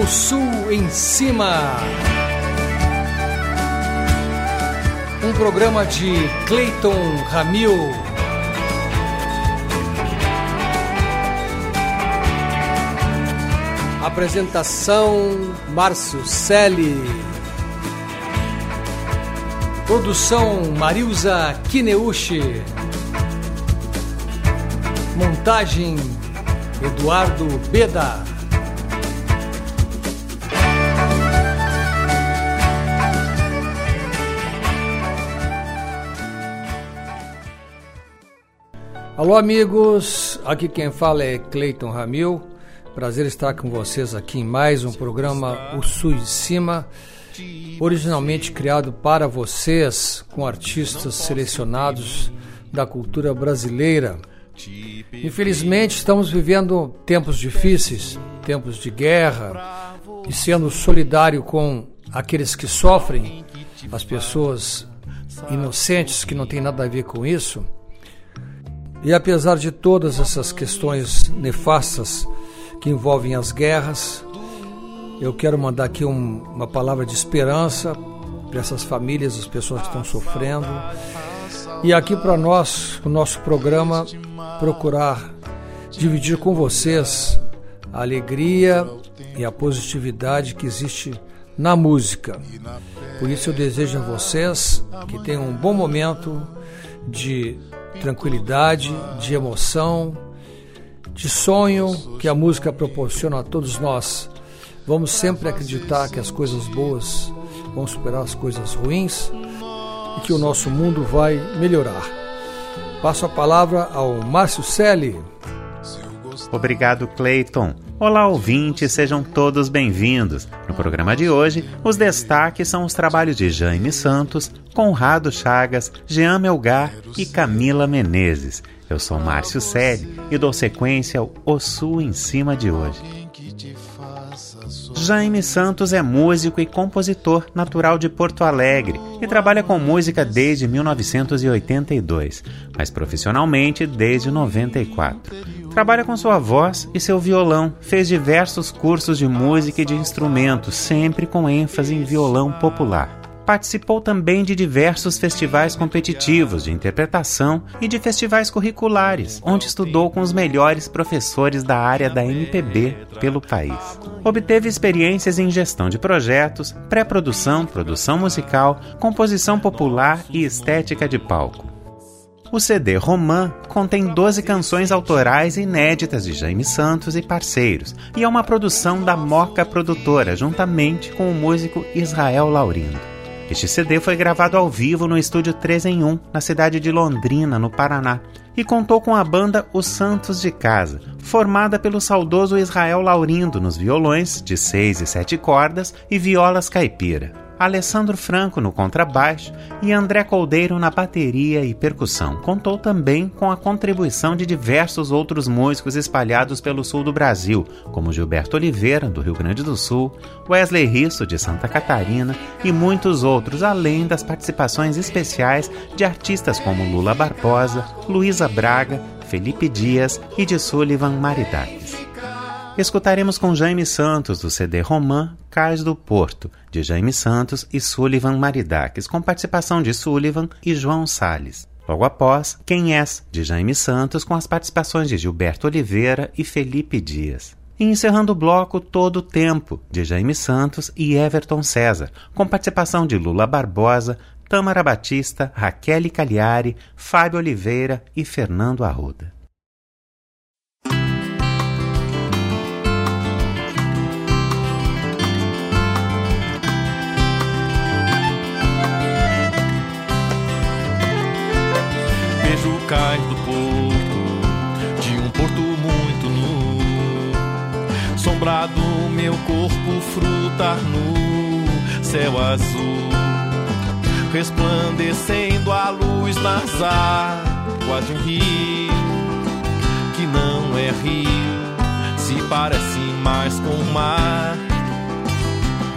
O Sul em Cima. Um programa de Clayton Ramil. Apresentação Márcio Selle. Produção Marilza Kineuchi. Montagem Eduardo Beda. Alô, amigos. Aqui quem fala é Cleiton Ramil. Prazer estar com vocês aqui em mais um programa O Sul de Cima, originalmente criado para vocês, com artistas selecionados da cultura brasileira. Infelizmente, estamos vivendo tempos difíceis, tempos de guerra, e sendo solidário com aqueles que sofrem, as pessoas inocentes que não têm nada a ver com isso e apesar de todas essas questões nefastas que envolvem as guerras, eu quero mandar aqui um, uma palavra de esperança para essas famílias, as pessoas que estão sofrendo. E aqui para nós, o nosso programa, procurar dividir com vocês a alegria e a positividade que existe na música. Por isso eu desejo a vocês que tenham um bom momento de tranquilidade, de emoção, de sonho que a música proporciona a todos nós. Vamos sempre acreditar que as coisas boas vão superar as coisas ruins e que o nosso mundo vai melhorar. Passo a palavra ao Márcio Selle. Obrigado, Clayton. Olá, ouvintes, sejam todos bem-vindos. No programa de hoje, os destaques são os trabalhos de Jaime Santos, Conrado Chagas, Jean Melgar e Camila Menezes. Eu sou Márcio Selle e dou sequência ao O Sul em Cima de hoje. Jaime Santos é músico e compositor natural de Porto Alegre e trabalha com música desde 1982, mas profissionalmente desde 94. Trabalha com sua voz e seu violão, fez diversos cursos de música e de instrumentos, sempre com ênfase em violão popular. Participou também de diversos festivais competitivos de interpretação e de festivais curriculares, onde estudou com os melhores professores da área da MPB pelo país. Obteve experiências em gestão de projetos, pré-produção, produção musical, composição popular e estética de palco. O CD Romã contém 12 canções autorais inéditas de Jaime Santos e parceiros, e é uma produção da Moca Produtora, juntamente com o músico Israel Laurindo. Este CD foi gravado ao vivo no estúdio 3 em 1, na cidade de Londrina, no Paraná, e contou com a banda Os Santos de Casa, formada pelo saudoso Israel Laurindo nos violões de 6 e 7 cordas e violas caipira. Alessandro Franco no contrabaixo e André Coldeiro na bateria e percussão. Contou também com a contribuição de diversos outros músicos espalhados pelo sul do Brasil, como Gilberto Oliveira, do Rio Grande do Sul, Wesley Risso, de Santa Catarina e muitos outros, além das participações especiais de artistas como Lula Barbosa, Luísa Braga, Felipe Dias e de Sullivan Maridates escutaremos com Jaime Santos do CD Romã Cais do Porto, de Jaime Santos e Sullivan Maridaques, com participação de Sullivan e João Sales. Logo após, Quem És, de Jaime Santos, com as participações de Gilberto Oliveira e Felipe Dias. E encerrando o bloco Todo o Tempo, de Jaime Santos e Everton César, com participação de Lula Barbosa, Tamara Batista, Raquel Cagliari, Fábio Oliveira e Fernando Arruda. Cais do porto, de um porto muito nu. Sombrado meu corpo frutar no céu azul, resplandecendo a luz nas águas de um rio, que não é rio, se parece mais com o mar.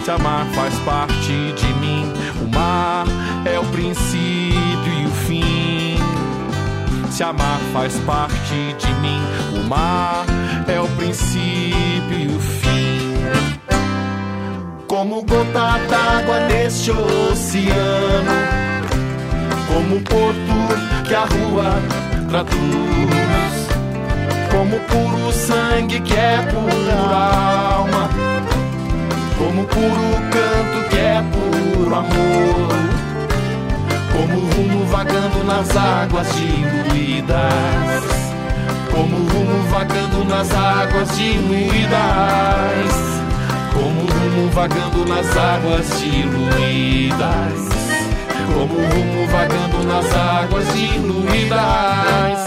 Te amar faz parte de mim, o mar é o princípio e o fim se amar faz parte de mim. O mar é o princípio e o fim. Como gota d'água neste oceano, como porto que a rua traduz, como puro sangue que é pura alma, como puro canto que é puro vagando nas águas diluídas, como rumo vagando nas águas diluídas. Como rumo vagando nas águas diluídas, como rumo vagando nas águas diluídas.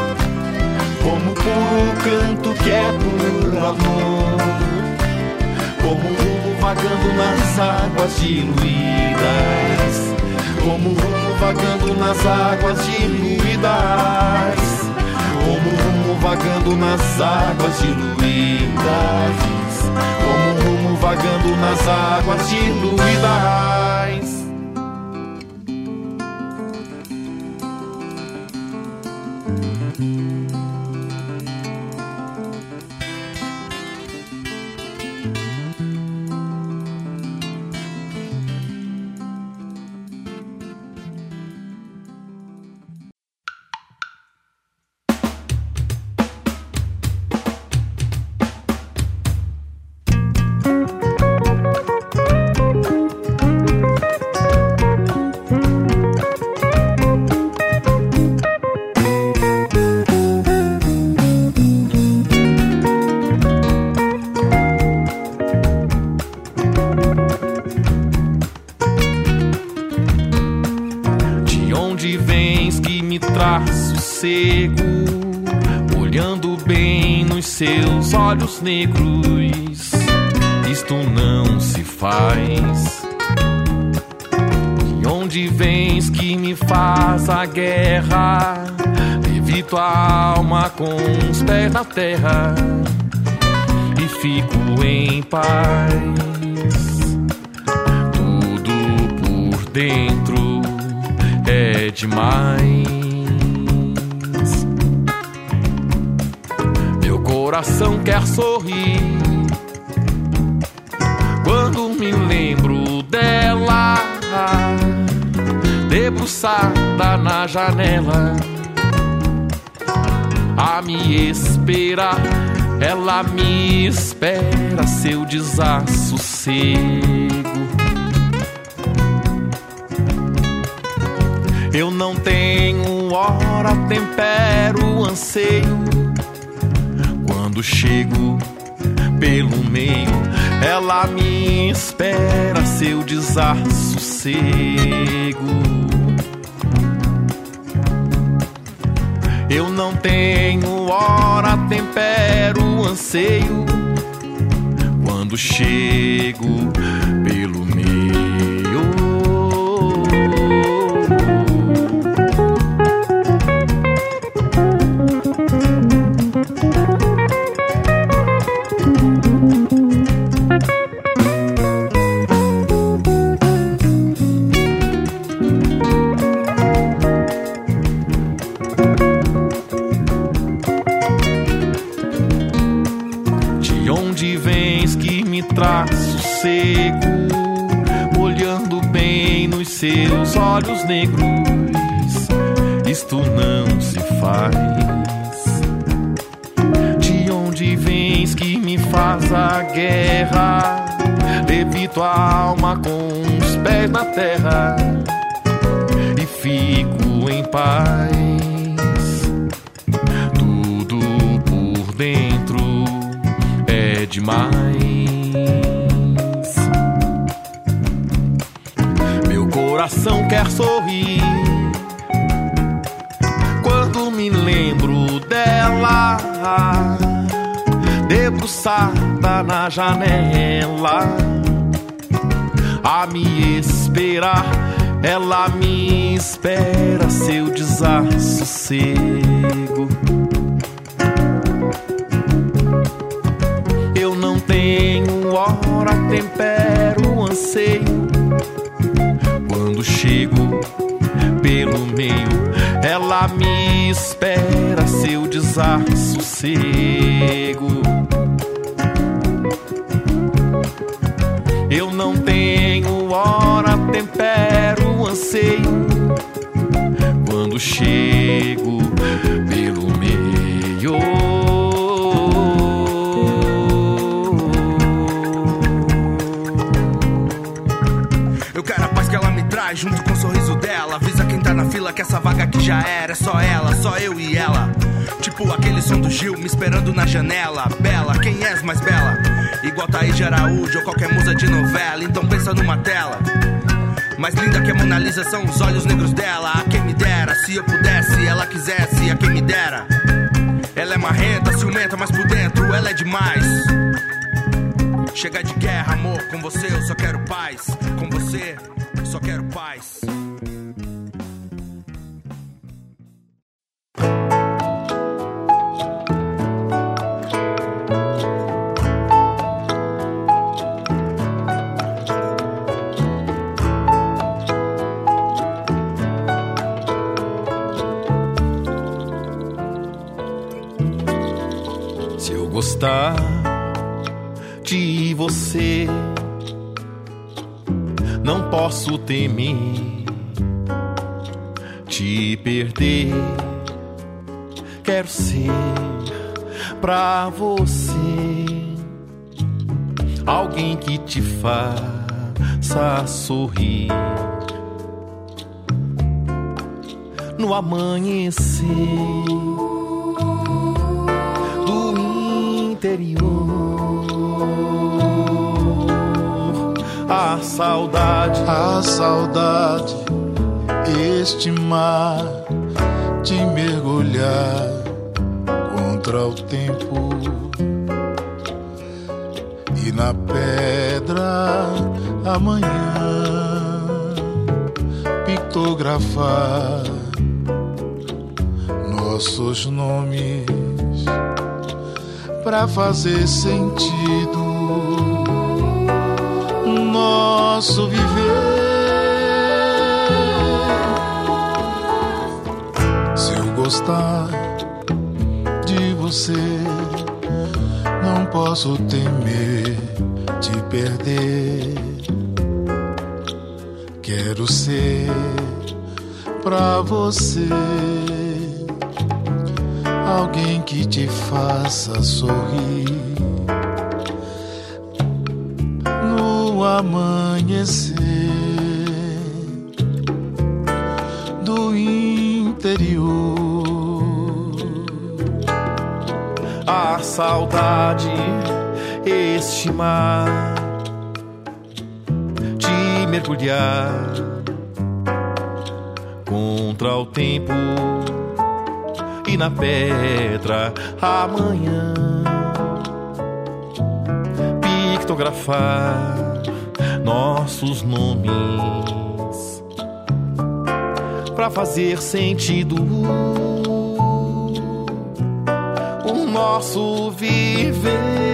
como puro canto que é puro amor, como rumo vagando nas águas diluídas, como rumo vagando nas águas diluídas. Como rumo vagando nas águas diluídas, como rumo vagando nas águas diluídas. Isto não se faz. De onde vens que me faz a guerra? Evito a alma com os pés na terra e fico em paz. Tudo por dentro é demais. Coração quer sorrir. Quando me lembro dela, debruçada na janela, a me esperar, ela me espera seu desassossego. Eu não tenho hora, tempero, anseio quando chego pelo meio, ela me espera seu desassossego. Eu não tenho hora, tempero, anseio. Quando chego pelo olhos negros, isto não se faz. De onde vens que me faz a guerra. Levito a alma com os pés na terra janela a me esperar. Ela me espera seu desassossego. Eu não tenho hora, tempero, anseio. Quando chego pelo meio, ela me espera seu desassossego. Eu não tenho hora, tempero, anseio. Quando chego pelo meio. Eu quero a paz que ela me traz junto com o sorriso dela. Avisa quem tá na fila que essa vaga aqui já era. É só ela, só eu e ela. Tipo aquele som do Gil me esperando na janela. Bela, quem és mais bela? Igual Thaís de Araújo ou qualquer musa de novela. Então pensa numa tela. Mais linda que a Mona Lisa são os olhos negros dela. A quem me dera, se eu pudesse, ela quisesse, a quem me dera. Ela é marrenta, ciumenta, mas por dentro ela é demais. Chega de guerra, amor, com você eu só quero paz. Com você, só quero paz. Posso temer te perder. Quero ser pra você alguém que te faça sorrir no amanhecer do interior. Saudade, A saudade, este mar de mergulhar contra o tempo. E na pedra amanhã pictografar nossos nomes para fazer sentido nosso viver. Se eu gostar de você, não posso temer te perder. Quero ser pra você alguém que te faça sorrir amanhecer do interior. a saudade, este mar de mergulhar contra o tempo e na pedra amanhã pictografar nossos nomes para fazer sentido o nosso viver.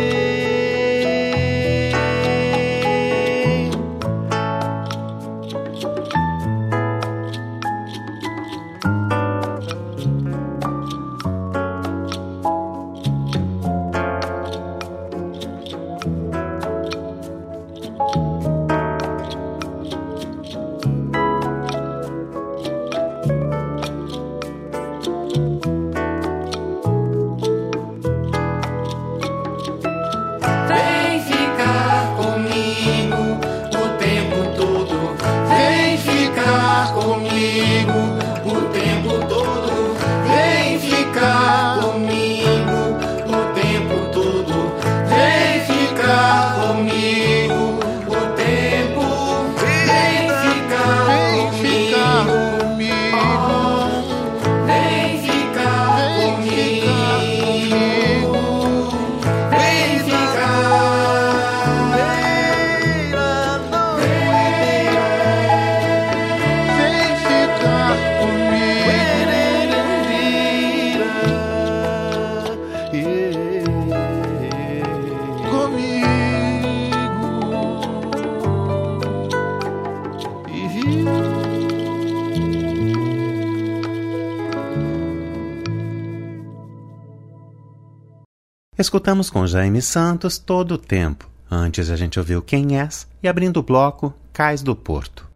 Escutamos com Jaime Santos todo o tempo. Antes a gente ouviu Quem És e abrindo o bloco Cais do Porto.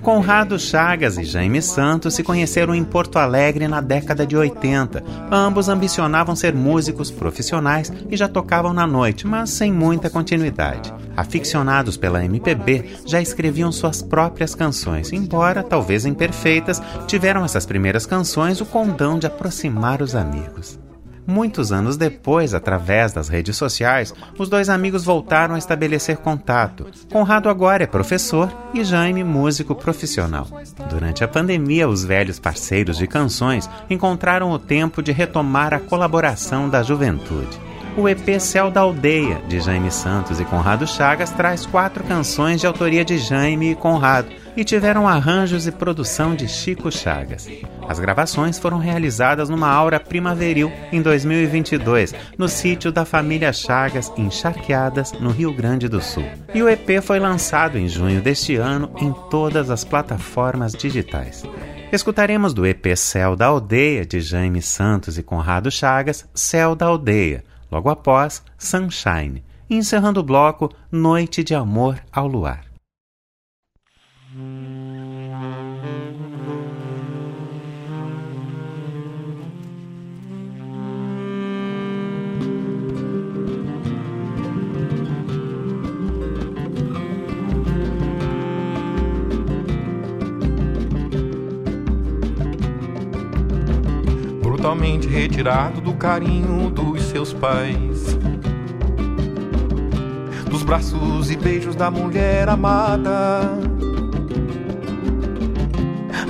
Conrado Chagas e Jaime Santos se conheceram em Porto Alegre na década de 80. Ambos ambicionavam ser músicos profissionais e já tocavam na noite, mas sem muita continuidade. Aficionados pela MPB, já escreviam suas próprias canções, embora talvez imperfeitas, tiveram essas primeiras canções o condão de aproximar os amigos. Muitos anos depois, através das redes sociais, os dois amigos voltaram a estabelecer contato. Conrado agora é professor e Jaime músico profissional. Durante a pandemia, os velhos parceiros de canções encontraram o tempo de retomar a colaboração da juventude. O EP Céu da Aldeia, de Jaime Santos e Conrado Chagas, traz quatro canções de autoria de Jaime e Conrado e tiveram arranjos e produção de Chico Chagas. As gravações foram realizadas numa aura primaveril em 2022, no sítio da família Chagas, em Charqueadas, no Rio Grande do Sul. E o EP foi lançado em junho deste ano em todas as plataformas digitais. Escutaremos do EP Céu da Aldeia, de Jaime Santos e Conrado Chagas, Céu da Aldeia, logo após Sunshine, encerrando o bloco Noite de Amor ao Luar. Brutalmente retirado do carinho dos seus pais, dos braços e beijos da mulher amada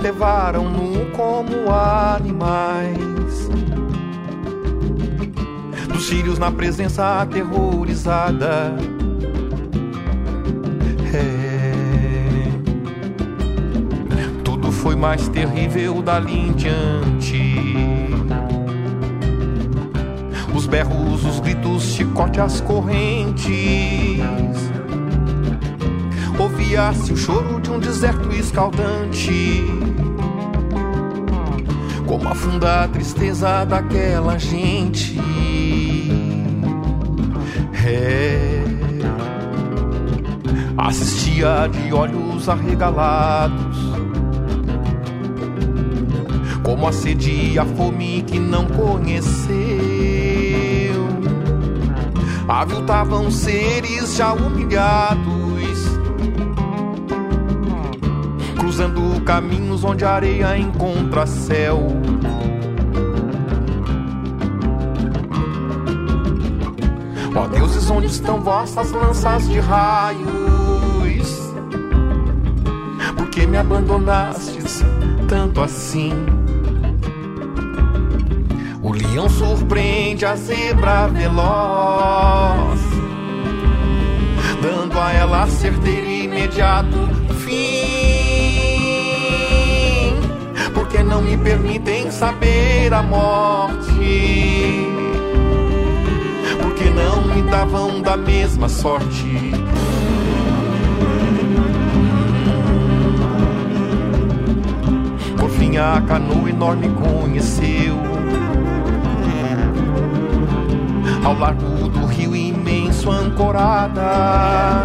levaram-no como animais. Dos filhos na presença aterrorizada. É. Tudo foi mais terrível dali em diante. Os berros, os gritos, chicote, as correntes. Ouvia-se o choro de um deserto escaldante como afunda a tristeza daquela gente. É. Assistia de olhos arregalados, como a sede e a fome que não conheceu. Aviltavam seres já humilhados cruzando caminhos onde areia encontra céu. Ó deuses, onde estão vossas lanças de raios? Por que me abandonastes tanto assim? O leão surpreende a zebra veloz, dando a ela certeiro imediato porque não me permitem saber a morte, porque não me davam da mesma sorte. Por fim, a canoa enorme conheceu. Ao largo do rio imenso ancorada.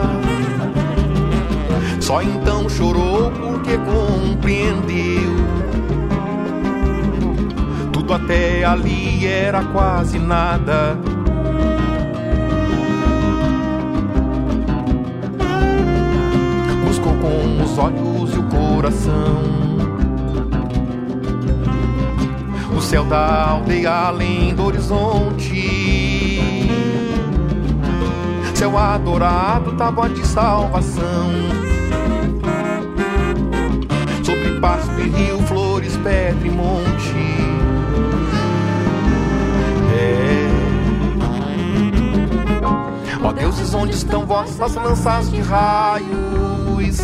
Só então chorou porque compreendeu tudo até ali era quase nada. Buscou com os olhos e o coração o céu da aldeia além do horizonte. Céu adorado, tábua de salvação. Sobre pasto e rio, flores, pedra e monte. Ó deuses, onde estão vossas lanças de raios?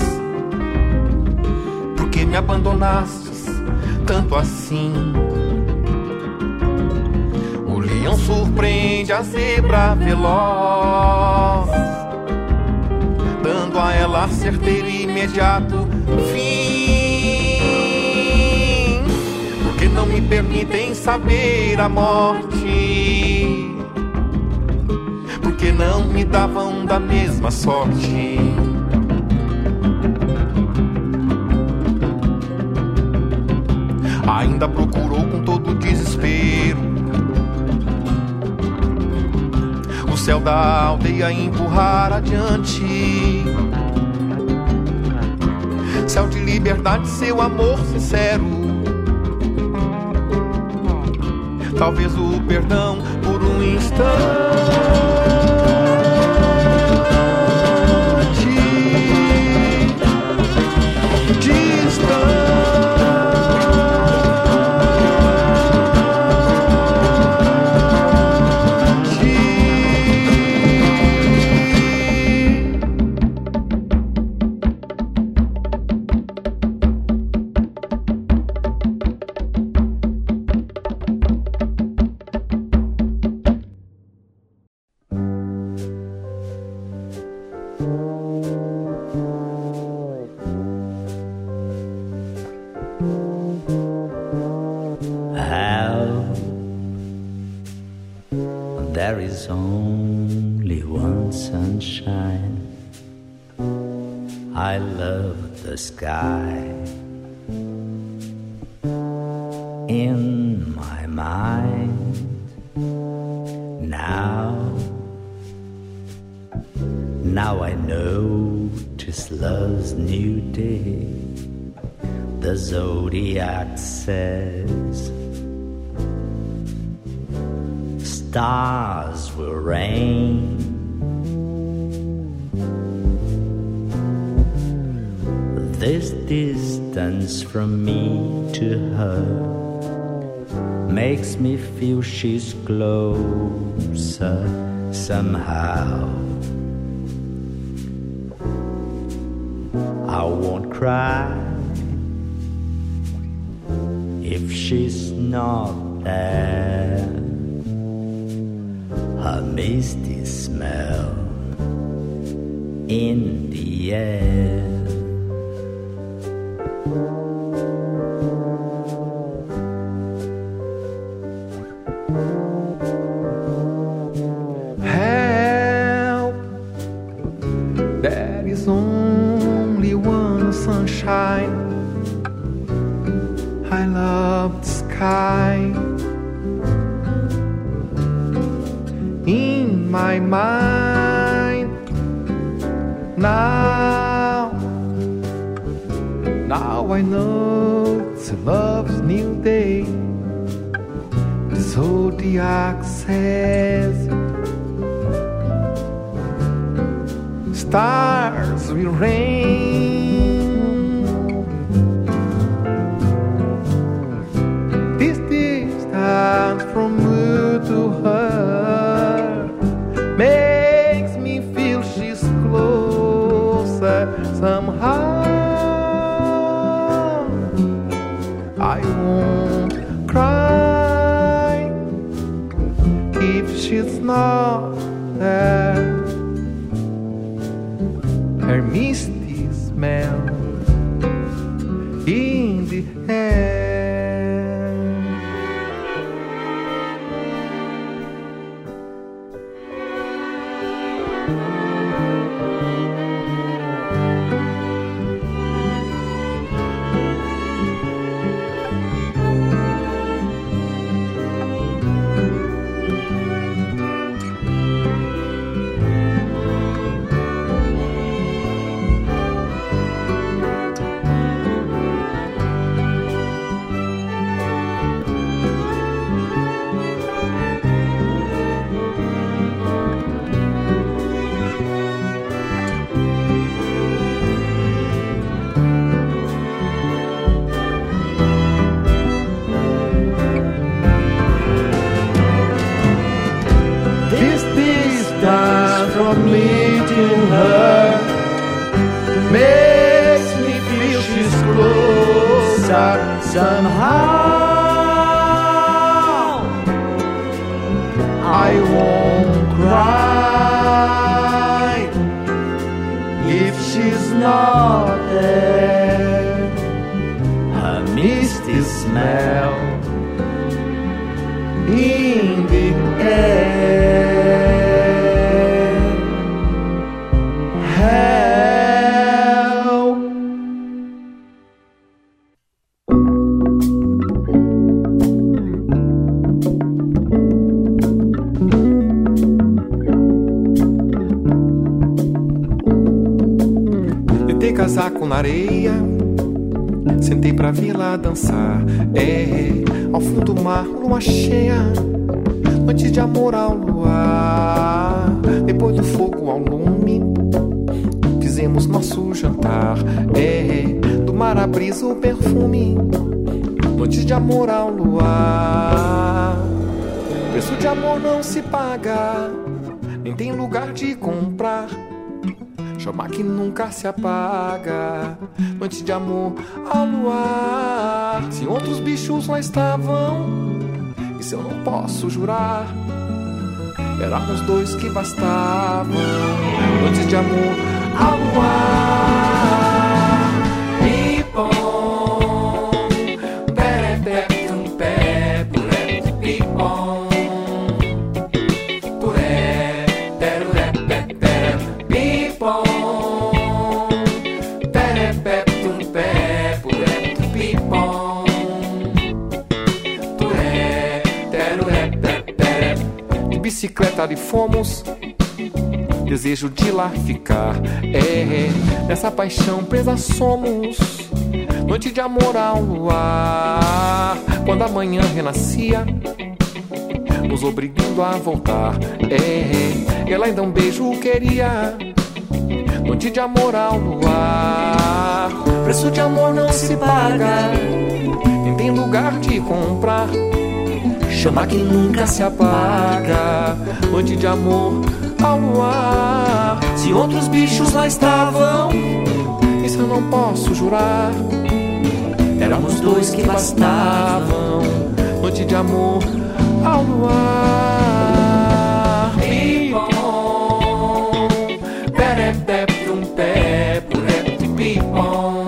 Por que me abandonastes tanto assim? Surpreende a zebra veloz, dando a ela certeiro e imediato fim. Porque não me permitem saber a morte porque não me davam da mesma sorte. Céu da aldeia empurrar adiante. Céu de liberdade, seu amor sincero. Talvez o perdão por um instante. She's closer somehow. I won't cry if she's not there. Her misty smell in the air. high. In my mind now, now I know it's a love's new day. The zodiac says. Stars will rain. Noite de amor ao luar. Preço de amor não se paga. Nem tem lugar de comprar. Chama que nunca se apaga. Noite de amor ao luar. Se outros bichos lá estavam, isso eu não posso jurar. Éramos dois que bastavam. Noite de amor ao luar. Bicicleta e fomos. Desejo de lá ficar. É, nessa paixão presa somos. Noite de amor ao luar. Quando a manhã renascia, nos obrigando a voltar. É, ela ainda um beijo queria. Noite de amor ao luar. Preço de amor não se paga. Nem tem lugar de comprar. Chama que nunca se apaga. Noite de amor ao luar. Se outros bichos lá estavam, isso eu não posso jurar. Éramos dois que bastavam. Noite de amor ao luar. Pipom, perepé, pum, pé, puré, pipom.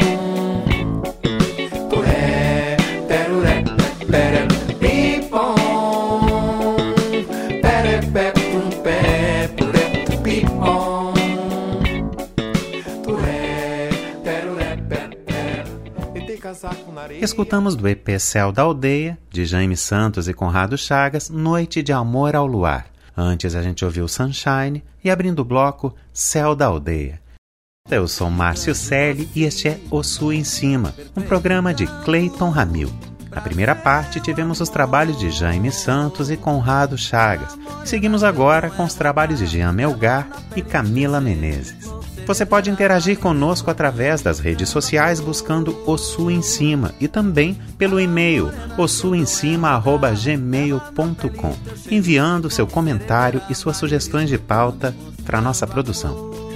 Escutamos do EP Céu da Aldeia, de Jaime Santos e Conrado Chagas, Noite de Amor ao Luar. Antes a gente ouviu Sunshine e abrindo o bloco Céu da Aldeia. Eu sou Márcio Selle e este é O Sul em Cima, um programa de Clayton Ramil. Na primeira parte tivemos os trabalhos de Jaime Santos e Conrado Chagas. Seguimos agora com os trabalhos de Jean Melgar e Camila Menezes. Você pode interagir conosco através das redes sociais buscando O Sul em Cima e também pelo e-mail ossuemcima@gmail.com, enviando seu comentário e suas sugestões de pauta para nossa produção.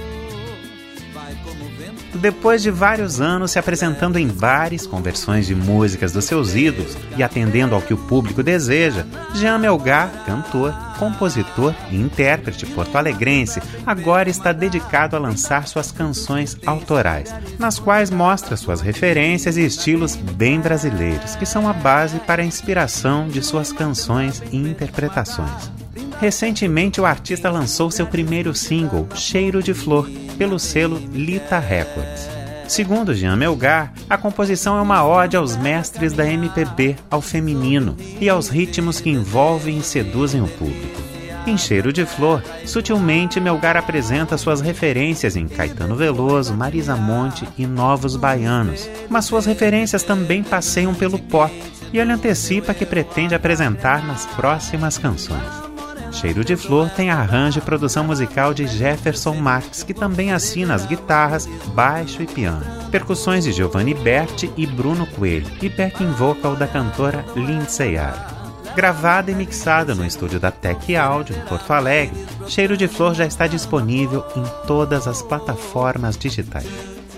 Depois de vários anos se apresentando em bares com versões de músicas dos seus ídolos e atendendo ao que o público deseja, Jean Melgar, cantor, compositor e intérprete porto-alegrense, agora está dedicado a lançar suas canções autorais, nas quais mostra suas referências e estilos bem brasileiros, que são a base para a inspiração de suas canções e interpretações. Recentemente, o artista lançou seu primeiro single, Cheiro de Flor, pelo selo Lita Records. Segundo Jean Melgar, a composição é uma ode aos mestres da MPB, ao feminino e aos ritmos que envolvem e seduzem o público. Em Cheiro de Flor, sutilmente Melgar apresenta suas referências em Caetano Veloso, Marisa Monte e Novos Baianos, mas suas referências também passeiam pelo pop, e ele antecipa que pretende apresentar nas próximas canções. Cheiro de Flor tem arranjo e produção musical de Jefferson Marx, que também assina as guitarras, baixo e piano. Percussões de Giovanni Berti e Bruno Coelho, e backing vocal da cantora Lindsay Ara. Gravada e mixada no estúdio da Tech Audio, em Porto Alegre, Cheiro de Flor já está disponível em todas as plataformas digitais.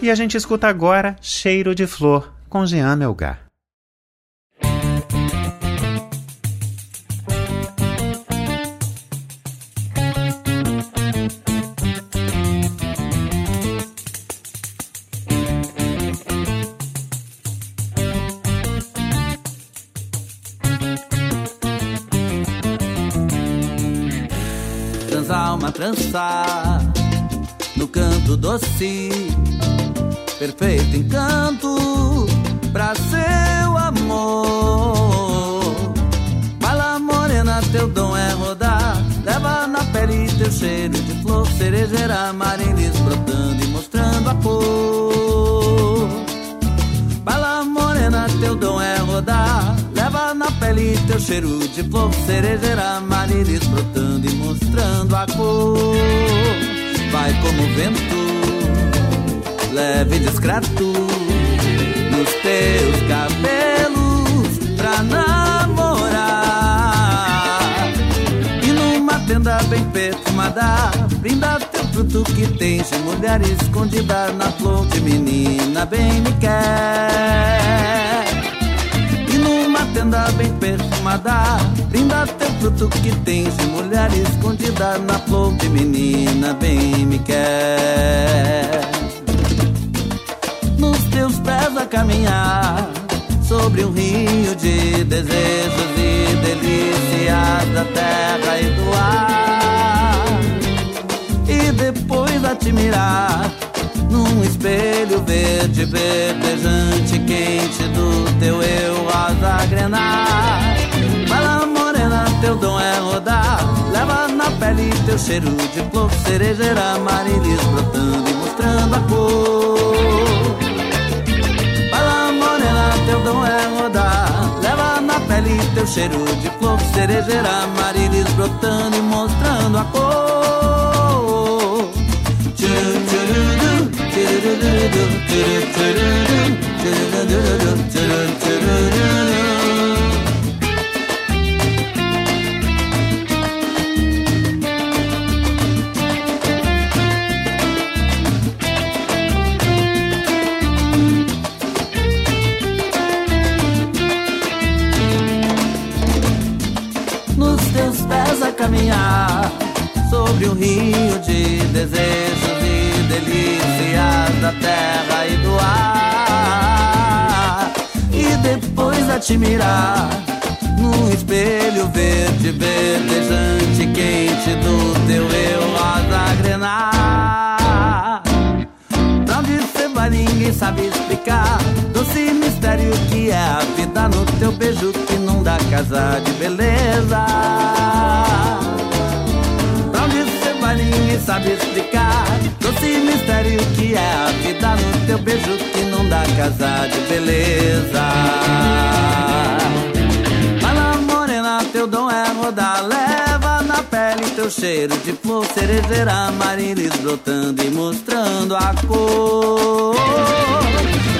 E a gente escuta agora Cheiro de Flor, com Jean Melgar. Trançar no canto doce, perfeito encanto pra seu amor. Bala morena, teu dom é rodar, leva na pele teu cheiro de flor, cerejeira, marilis brotando e mostrando a cor. Pele, teu cheiro de flor cerejeira, marilis brotando e mostrando a cor. Vai como vento, leve e discreto, nos teus cabelos pra namorar. E numa tenda bem perfumada, brinda teu fruto que tens de mulher escondida na flor de menina, bem me quer tenda bem perfumada. Brinda teu fruto que tens de mulher escondida na flor de menina, bem me quer. Nos teus pés a caminhar sobre um rio de desejos e delícias da terra e do ar. E depois a te mirar num espelho verde, verdejante, quente do teu eu rosa grenar. Fala morena, teu dom é rodar. Leva na pele teu cheiro de flor, cerejeira, marilis brotando e mostrando a cor. Fala morena, teu dom é rodar. Leva na pele teu cheiro de flor, cerejeira, marilis brotando e mostrando a cor. Nos teus pés a caminhar sobre um rio de desejos delícias da terra e do ar. E depois a te mirar espelho verde, verdejante, quente do teu eu rosa grenar. Pra onde você vai, ninguém sabe explicar. Doce mistério que é a vida no teu beijo que não dá casa de beleza mas ninguém sabe explicar. Mistério que é a vida no teu beijo que não dá casa de beleza. Fala morena, teu dom é rodar, leva na pele teu cheiro de flor cerejeira, marilis brotando e mostrando a cor.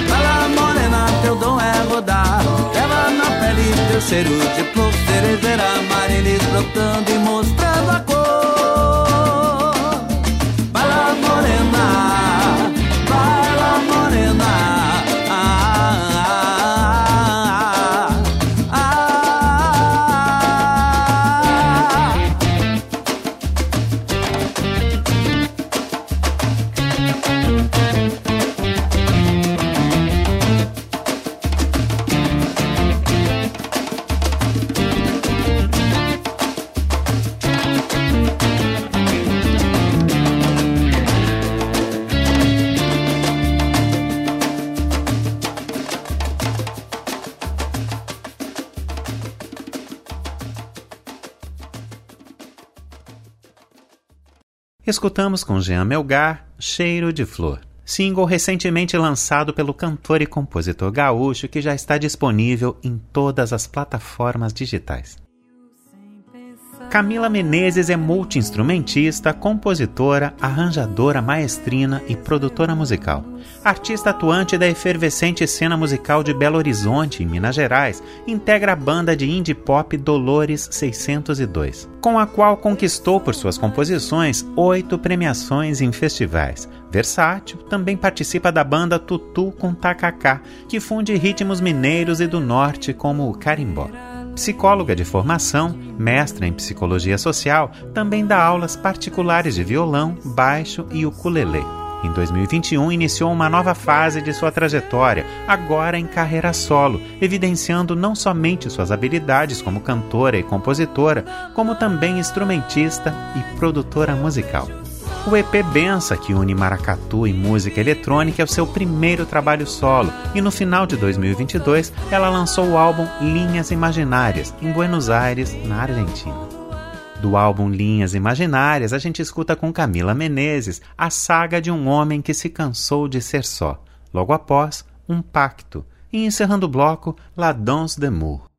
Fala morena, teu dom é rodar, leva na pele teu cheiro de flor cerejeira, marilis brotando e mostrando a cor. Escutamos com Jean Melgar Cheiro de Flor, single recentemente lançado pelo cantor e compositor gaúcho que já está disponível em todas as plataformas digitais. Camila Menezes é multiinstrumentista, compositora, arranjadora, maestrina e produtora musical. Artista atuante da efervescente cena musical de Belo Horizonte, em Minas Gerais, integra a banda de indie pop Dolores 602, com a qual conquistou por suas composições oito premiações em festivais. Versátil, também participa da banda Tutu com Tacacá, que funde ritmos mineiros e do norte como o carimbó. Psicóloga de formação, mestra em psicologia social, também dá aulas particulares de violão, baixo e ukulele. Em 2021, iniciou uma nova fase de sua trajetória, agora em carreira solo, evidenciando não somente suas habilidades como cantora e compositora, como também instrumentista e produtora musical. O EP Bença, que une maracatu e música eletrônica, é o seu primeiro trabalho solo, e no final de 2022 ela lançou o álbum Linhas Imaginárias, em Buenos Aires, na Argentina. Do álbum Linhas Imaginárias, a gente escuta com Camila Menezes a saga de um homem que se cansou de ser só. Logo após, Um Pacto. E encerrando o bloco, La Danse d'amour.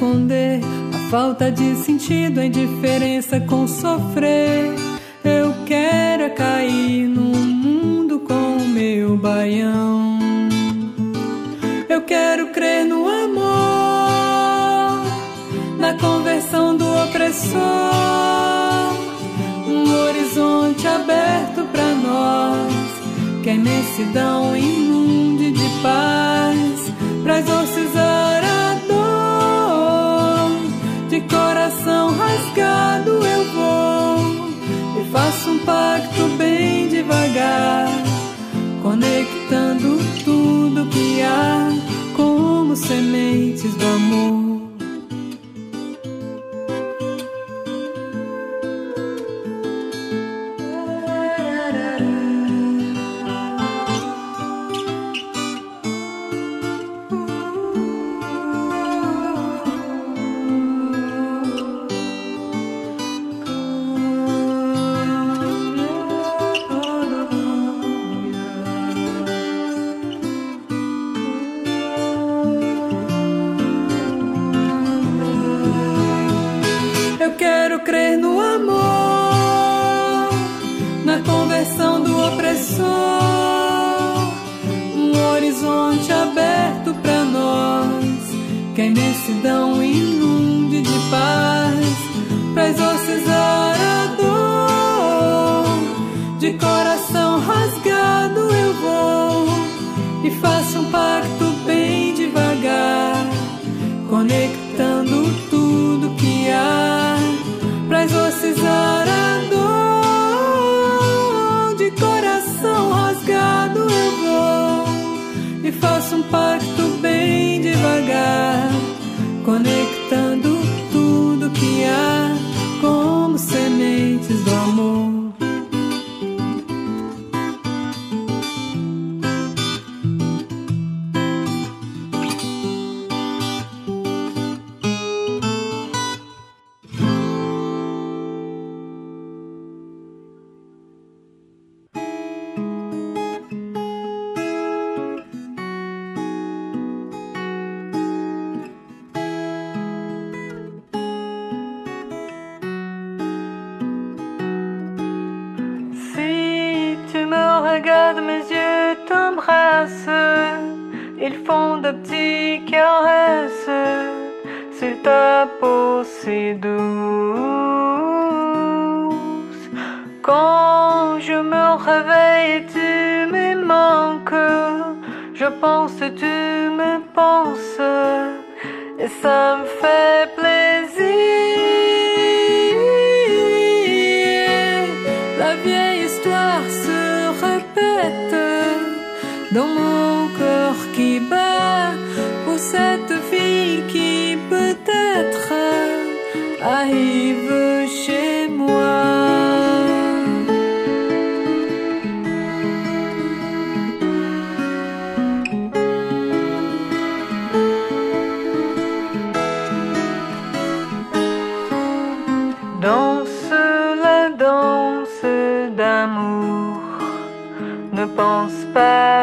Esconder a falta de sentido, a indiferença com sofrer. Eu quero é cair no mundo com o meu baião. Eu quero crer no amor, na conversão do opressor. Um horizonte aberto para nós, que a imensidão inunde de paz, eu vou e faço um pacto bem devagar, conectando tudo que há como sementes do amor.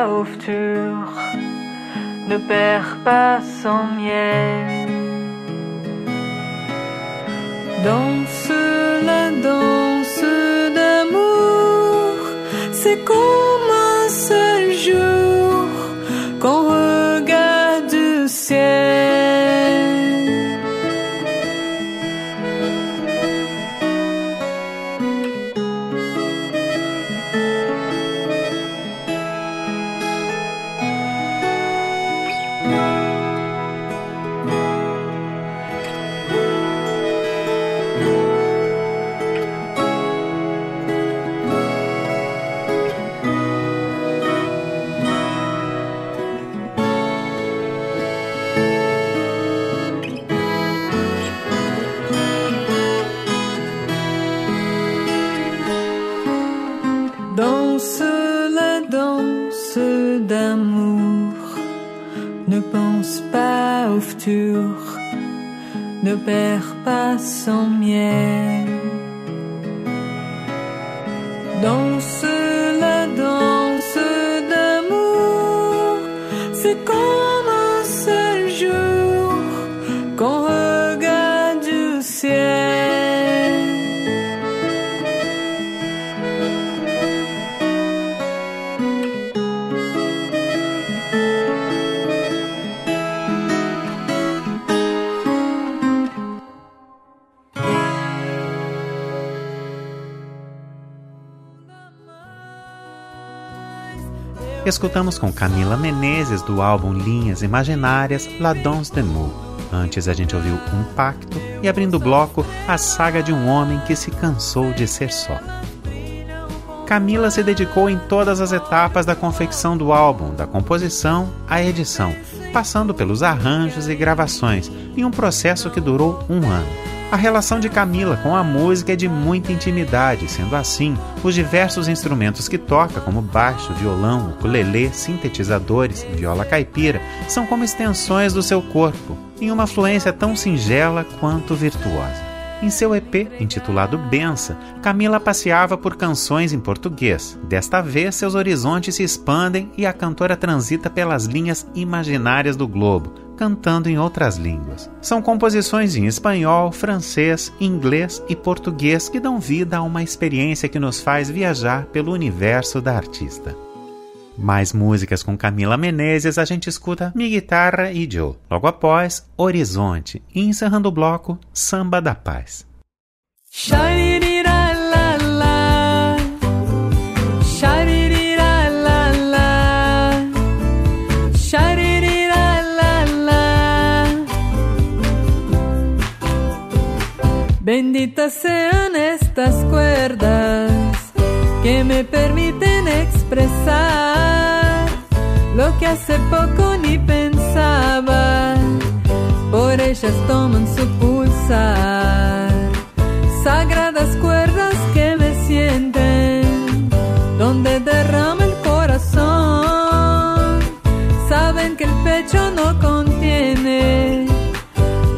au futur, ne perds pas sans miel. Danse la danse d'amour, c'est. Escutamos com Camila Menezes do álbum Linhas Imaginárias La Danse d'amour. Antes a gente ouviu Um Pacto e abrindo o bloco a saga de um homem que se cansou de ser só. Camila se dedicou em todas as etapas da confecção do álbum, da composição à edição, passando pelos arranjos e gravações, em um processo que durou um ano. A relação de Camila com a música é de muita intimidade, sendo assim, os diversos instrumentos que toca, como baixo, violão, ukulele, sintetizadores, viola caipira, são como extensões do seu corpo, em uma fluência tão singela quanto virtuosa. Em seu EP, intitulado Bença, Camila passeava por canções em português. Desta vez, seus horizontes se expandem e a cantora transita pelas linhas imaginárias do globo, cantando em outras línguas. São composições em espanhol, francês, inglês e português que dão vida a uma experiência que nos faz viajar pelo universo da artista. Mais músicas com Camila Menezes, a gente escuta Mi Guitarra e Joe. Logo após, Horizonte. E encerrando o bloco, Samba da Paz. Benditas sean estas cuerdas que me permiten expresar lo que hace poco ni pensaba. Por ellas toman su pulsar, sagradas cuerdas que me sienten, donde derrama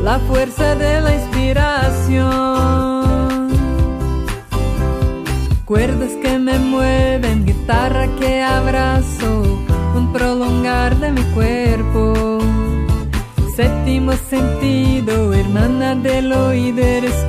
la fuerza de la inspiración. Cuerdas que me mueven, guitarra que abrazo, un prolongar de mi cuerpo. Séptimo sentido, hermana del oído, eres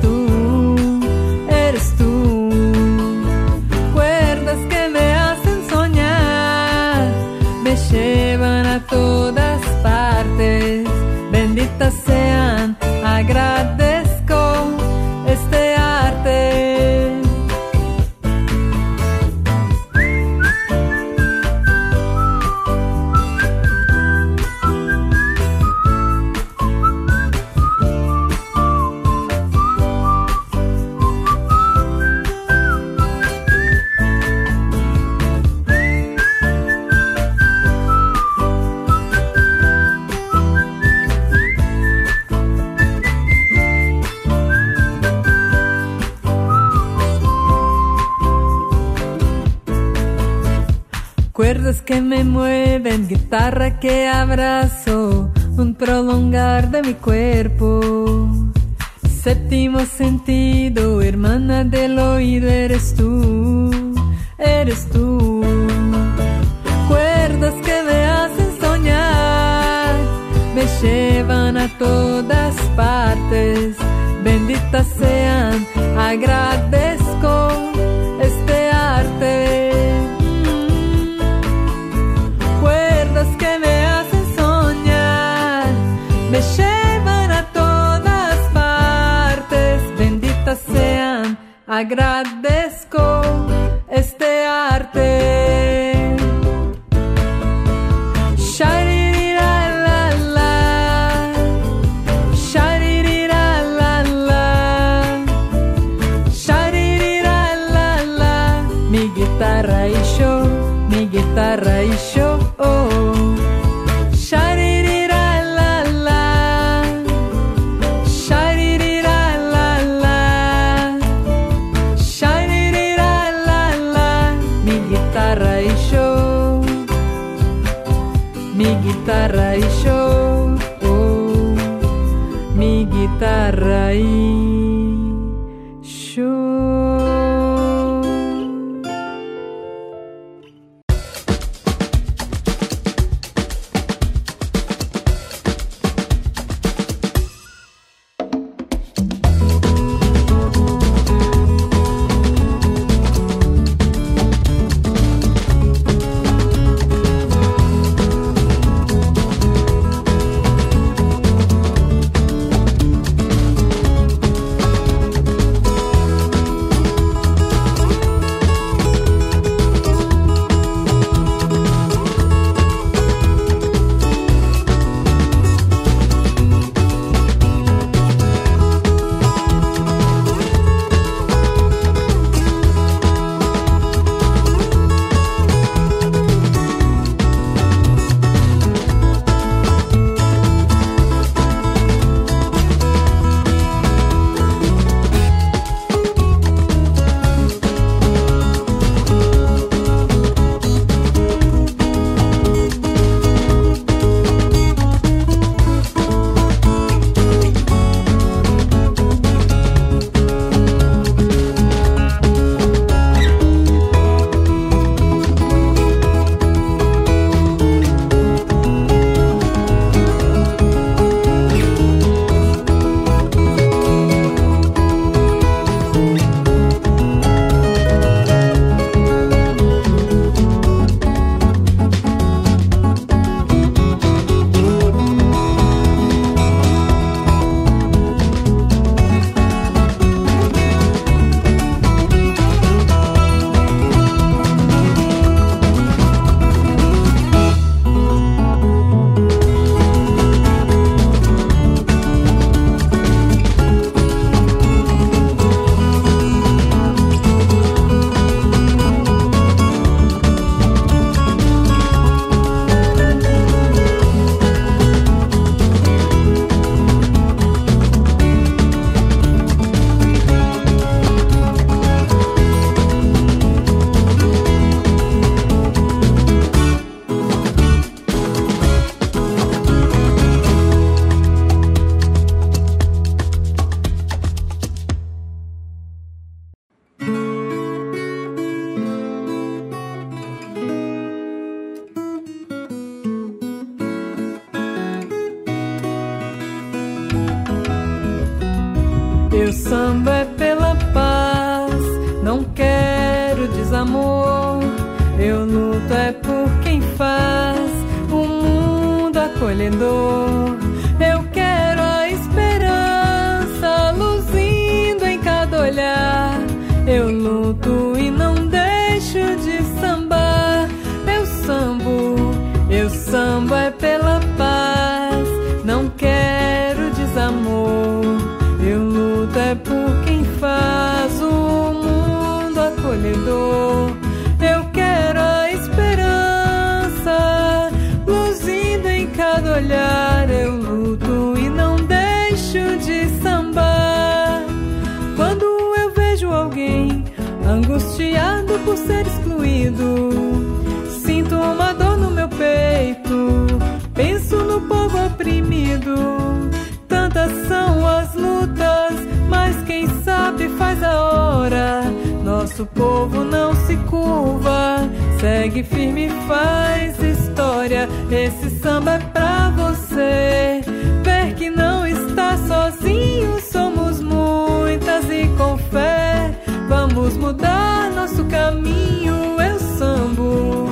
segue firme faz história. Esse samba é pra você ver que não está sozinho. Somos muitas e com fé vamos mudar nosso caminho. Eu sambo,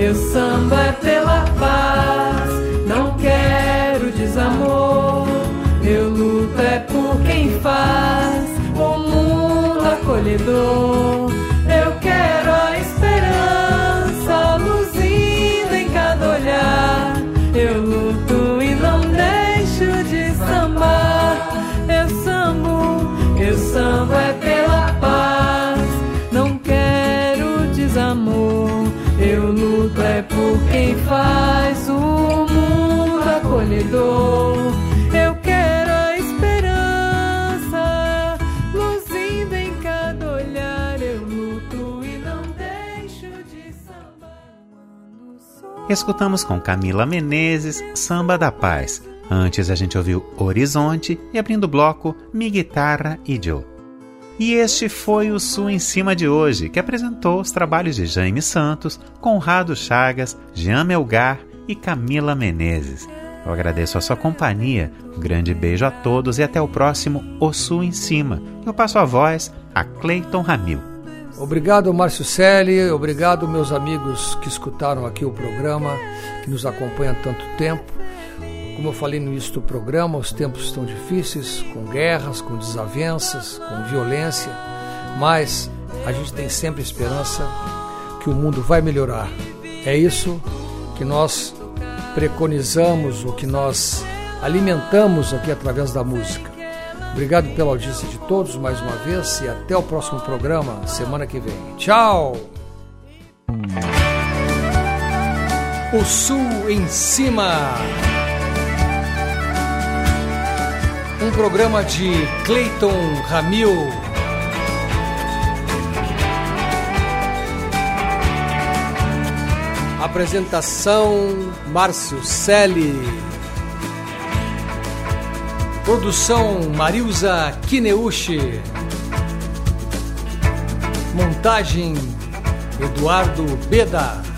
eu samba é pela paz, não quero desamor. Eu luto é por quem faz o mundo acolhedor. Escutamos com Camila Menezes Samba da Paz, Antes a gente ouviu Horizonte e abrindo o bloco Mi Guitarra e Joe. E este foi o Sul em Cima de hoje, que apresentou os trabalhos de Jaime Santos, Conrado Chagas, Jean Melgar e Camila Menezes. Eu agradeço a sua companhia, um grande beijo a todos e até o próximo O Sul em Cima. Eu passo a voz a Cleiton Ramil. Obrigado, Márcio Selle, obrigado, meus amigos que escutaram aqui o programa, que nos acompanham há tanto tempo. Como eu falei no início do programa, os tempos estão difíceis, com guerras, com desavenças, com violência, mas a gente tem sempre esperança que o mundo vai melhorar. É isso que nós preconizamos, o que nós alimentamos aqui através da música. Obrigado pela audiência de todos mais uma vez e até o próximo programa, semana que vem. Tchau! O Sul em Cima. Um programa de Clayton Ramil. Apresentação Márcio Selle. Produção Marilza Kineuchi. Montagem Eduardo Beda.